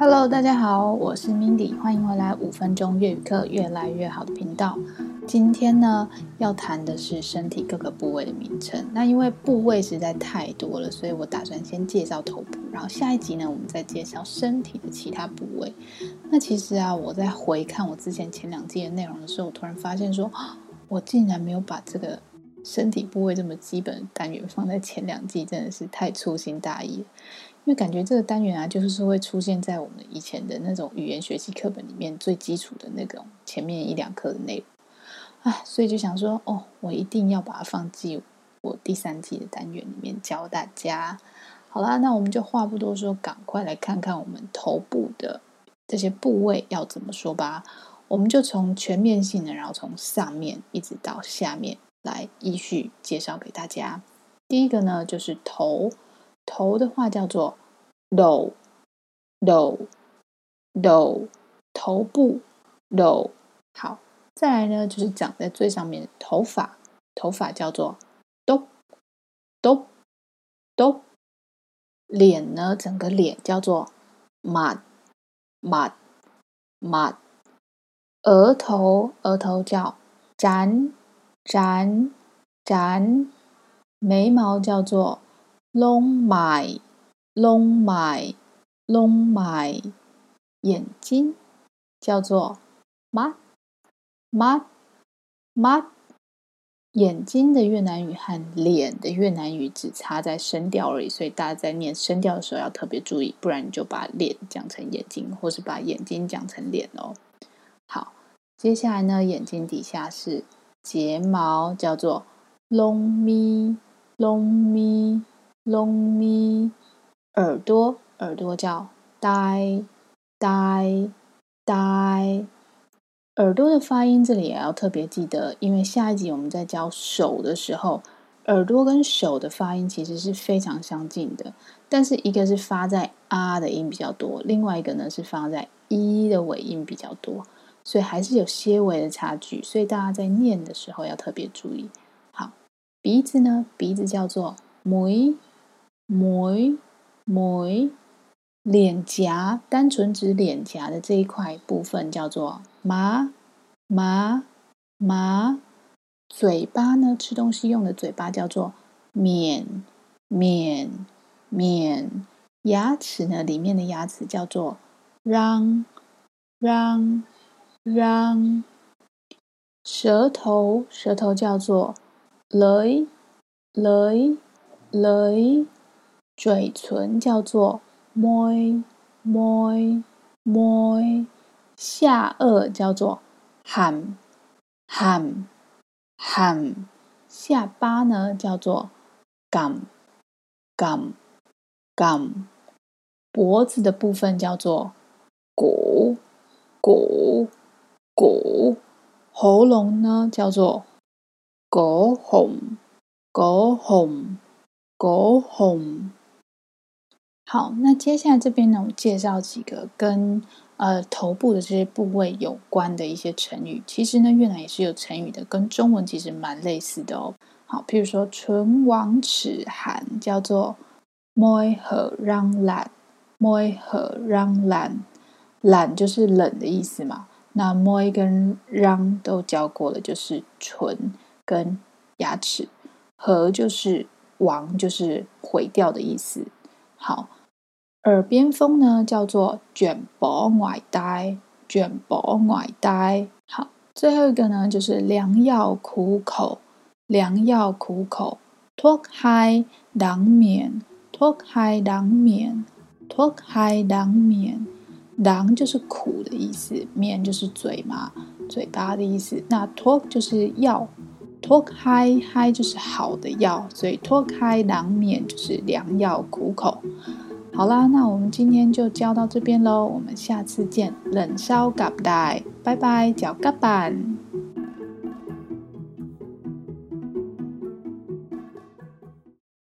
Hello，大家好，我是 Mindy，欢迎回来五分钟粤语课越来越好的频道。今天呢，要谈的是身体各个部位的名称。那因为部位实在太多了，所以我打算先介绍头部，然后下一集呢，我们再介绍身体的其他部位。那其实啊，我在回看我之前前两季的内容的时候，我突然发现说，我竟然没有把这个身体部位这么基本的单元放在前两季，真的是太粗心大意了。因为感觉这个单元啊，就是会出现在我们以前的那种语言学习课本里面最基础的那种前面一两课的内容，啊，所以就想说，哦，我一定要把它放进我第三季的单元里面教大家。好啦，那我们就话不多说，赶快来看看我们头部的这些部位要怎么说吧。我们就从全面性的，然后从上面一直到下面来依序介绍给大家。第一个呢，就是头。头的话叫做 low low low，头部 low。好，再来呢就是长在最上面头发，头发叫做 do do do。脸呢，整个脸叫做 mad mad mad。额头，额头叫展展展，眉毛叫做 long my long my long my 眼睛叫做 mắt，mắt，mắt。眼睛的越南语和脸的越南语只差在声调而已，所以大家在念声调的时候要特别注意，不然你就把脸讲成眼睛，或是把眼睛讲成脸哦。好，接下来呢，眼睛底下是睫毛，叫做 long mi long mi。Lông mi，耳朵，耳朵叫 tai，tai，tai。耳朵的发音这里也要特别记得，因为下一集我们在教手的时候，耳朵跟手的发音其实是非常相近的，但是一个是发在啊的音比较多，另外一个呢是发在一的尾音比较多，所以还是有些微的差距，所以大家在念的时候要特别注意。好，鼻子呢，鼻子叫做 m。眉眉，脸颊单纯指脸颊的这一块部分叫做麻麻麻。嘴巴呢，吃东西用的嘴巴叫做面面面。牙齿呢，里面的牙齿叫做嚷嚷嚷。舌头，舌头叫做雷雷雷。嘴唇叫做 môi môi môi，下顎叫做 hàm hàm hàm，下巴呢叫做 cằm cằm cằm，脖子的部分叫做 cổ cổ cổ，喉咙呢叫做 cổ họng cổ họng cổ họng。好，那接下来这边呢，我介绍几个跟呃头部的这些部位有关的一些成语。其实呢，越南也是有成语的，跟中文其实蛮类似的哦。好，譬如说“唇亡齿寒”叫做 “môi hở răng lạnh”，“môi hở răng lạnh”，冷就是冷的意思嘛。那 môi 跟 răng 都教过了，就是唇跟牙齿。和就是亡，就是毁掉的意思。好。耳边风呢叫做卷薄外呆卷薄外呆。好最后一个呢就是良药苦口良药苦口脱开当面。脱开当面脱开当面。当就是苦的意思面就是嘴嘛嘴巴的意思。那脱就是药脱开嗨就是好的药所以脱开当面就是良药苦口。好啦，那我们今天就教到这边喽，我们下次见，冷烧嘎不带，拜拜，脚嘎板。